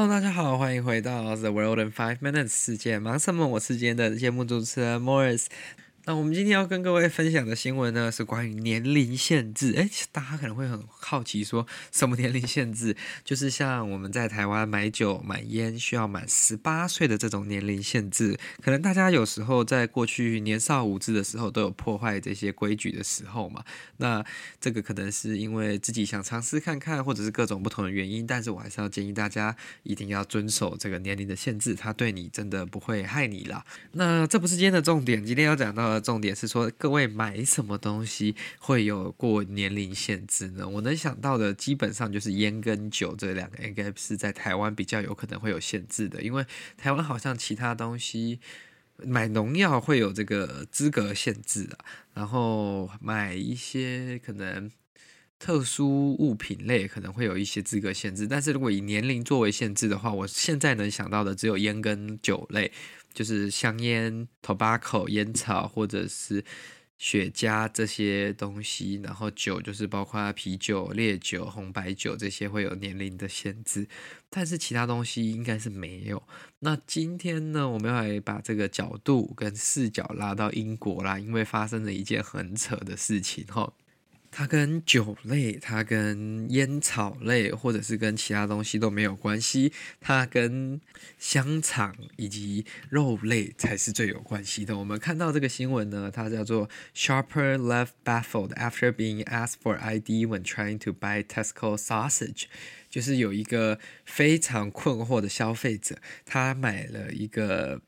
Hello，大家好，欢迎回到 The World in Five Minutes 世界忙什么？我是今天的节目主持人 Morris。那我们今天要跟各位分享的新闻呢，是关于年龄限制。诶，大家可能会很好奇，说什么年龄限制？就是像我们在台湾买酒、买烟需要满十八岁的这种年龄限制。可能大家有时候在过去年少无知的时候，都有破坏这些规矩的时候嘛。那这个可能是因为自己想尝试看看，或者是各种不同的原因。但是我还是要建议大家一定要遵守这个年龄的限制，它对你真的不会害你啦。那这不是今天的重点，今天要讲到。重点是说，各位买什么东西会有过年龄限制呢？我能想到的基本上就是烟跟酒这两个，应该是在台湾比较有可能会有限制的，因为台湾好像其他东西买农药会有这个资格限制啊，然后买一些可能特殊物品类可能会有一些资格限制，但是如果以年龄作为限制的话，我现在能想到的只有烟跟酒类。就是香烟、tobacco、烟草或者是雪茄这些东西，然后酒就是包括啤酒、烈酒、红白酒这些会有年龄的限制，但是其他东西应该是没有。那今天呢，我们要来把这个角度跟视角拉到英国啦，因为发生了一件很扯的事情哈。它跟酒类，它跟烟草类，或者是跟其他东西都没有关系。它跟香肠以及肉类才是最有关系的。我们看到这个新闻呢，它叫做 Sharper left baffled after being asked for ID when trying to buy Tesco sausage”，就是有一个非常困惑的消费者，他买了一个。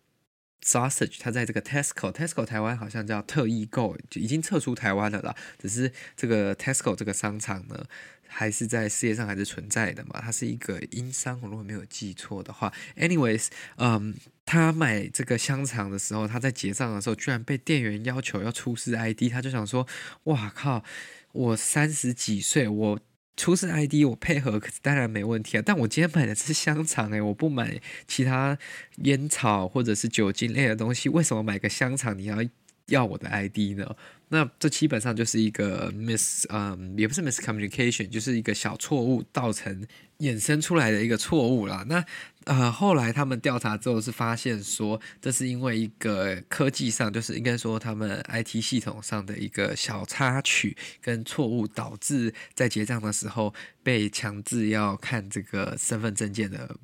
Sausage，它在这个 Tesco，Tesco 台湾好像叫特易购，就已经撤出台湾了啦。只是这个 Tesco 这个商场呢，还是在世界上还是存在的嘛。它是一个英商，我如果没有记错的话。Anyways，嗯，他买这个香肠的时候，他在结账的时候，居然被店员要求要出示 ID，他就想说：哇靠，我三十几岁，我。出示 ID，我配合，可是当然没问题啊。但我今天买的是香肠诶，我不买其他烟草或者是酒精类的东西，为什么买个香肠你要要我的 ID 呢？那这基本上就是一个 miss，嗯，也不是 miscommunication，就是一个小错误造成衍生出来的一个错误啦。那呃，后来他们调查之后是发现说，这是因为一个科技上，就是应该说他们 IT 系统上的一个小插曲跟错误，导致在结账的时候被强制要看这个身份证件的。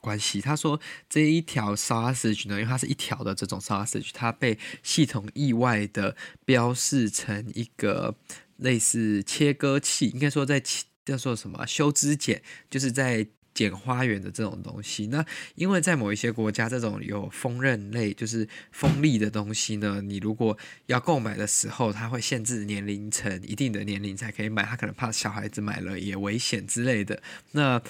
关系，他说这一条 sausage 呢，因为它是一条的这种 sausage，它被系统意外的标示成一个类似切割器，应该说在叫做什么修枝剪，就是在剪花园的这种东西。那因为在某一些国家，这种有锋刃类，就是锋利的东西呢，你如果要购买的时候，它会限制年龄层一定的年龄才可以买，他可能怕小孩子买了也危险之类的。那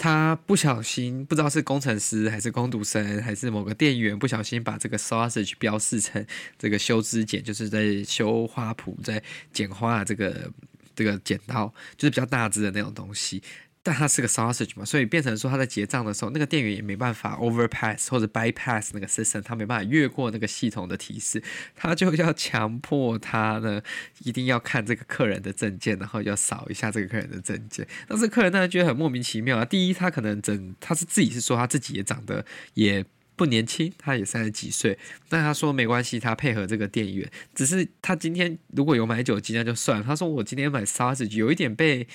他不小心，不知道是工程师还是工读生，还是某个店员不小心把这个 sausage 标示成这个修枝剪，就是在修花圃，在剪花的这个这个剪刀，就是比较大只的那种东西。但它是个 sausage 嘛，所以变成说他在结账的时候，那个店员也没办法 overpass 或者 bypass 那个 system，他没办法越过那个系统的提示，他就要强迫他呢，一定要看这个客人的证件，然后要扫一下这个客人的证件。但是客人当然觉得很莫名其妙啊。第一，他可能整他是自己是说他自己也长得也不年轻，他也三十几岁，但他说没关系，他配合这个店员，只是他今天如果有买酒精那就算了。他说我今天买 sausage 有一点被。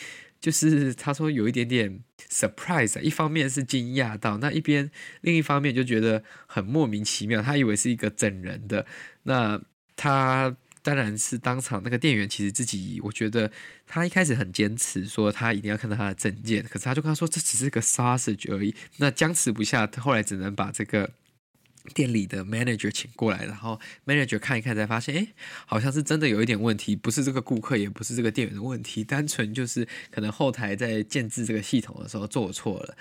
就是他说有一点点 surprise，一方面是惊讶到，那一边另一方面就觉得很莫名其妙，他以为是一个整人的，那他当然是当场那个店员其实自己，我觉得他一开始很坚持说他一定要看到他的证件，可是他就跟他说这只是个 sausage 而已，那僵持不下，他后来只能把这个店里的 manager 请过来，然后 manager 看一看，才发现，哎，好像是真的有一点问题，不是这个顾客，也不是这个店员的问题，单纯就是可能后台在建制这个系统的时候做错了，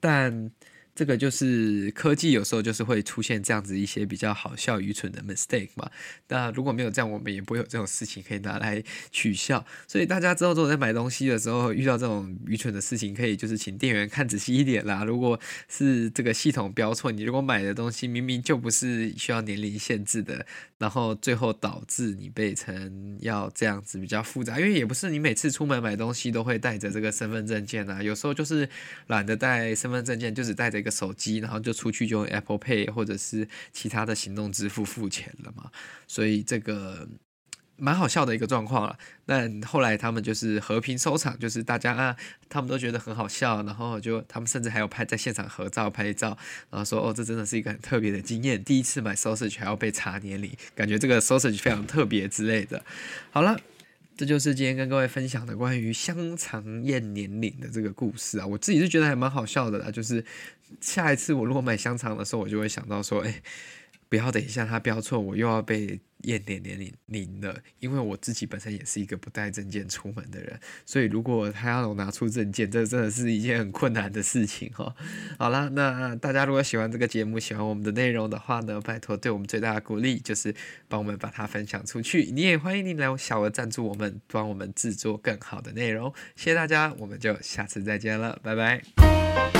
但。这个就是科技，有时候就是会出现这样子一些比较好笑、愚蠢的 mistake 嘛。那如果没有这样，我们也不会有这种事情可以拿来取笑。所以大家之后如果在买东西的时候遇到这种愚蠢的事情，可以就是请店员看仔细一点啦。如果是这个系统标错，你如果买的东西明明就不是需要年龄限制的，然后最后导致你被成要这样子比较复杂，因为也不是你每次出门买东西都会带着这个身份证件啊，有时候就是懒得带身份证件，就只带着。个手机，然后就出去就用 Apple Pay 或者是其他的行动支付付钱了嘛，所以这个蛮好笑的一个状况了。但后来他们就是和平收场，就是大家啊，他们都觉得很好笑，然后就他们甚至还有拍在现场合照拍照，然后说哦，这真的是一个很特别的经验，第一次买 sausage 还要被查年龄，感觉这个 sausage 非常特别之类的。好了。这就是今天跟各位分享的关于香肠验年龄的这个故事啊，我自己是觉得还蛮好笑的啦。就是下一次我如果买香肠的时候，我就会想到说，哎，不要等一下它标错，我又要被。验点年龄龄的，因为我自己本身也是一个不带证件出门的人，所以如果他要我拿出证件，这真的是一件很困难的事情哈。好啦，那大家如果喜欢这个节目，喜欢我们的内容的话呢，拜托对我们最大的鼓励就是帮我们把它分享出去。你也欢迎你来小额赞助我们，帮我们制作更好的内容。谢谢大家，我们就下次再见了，拜拜。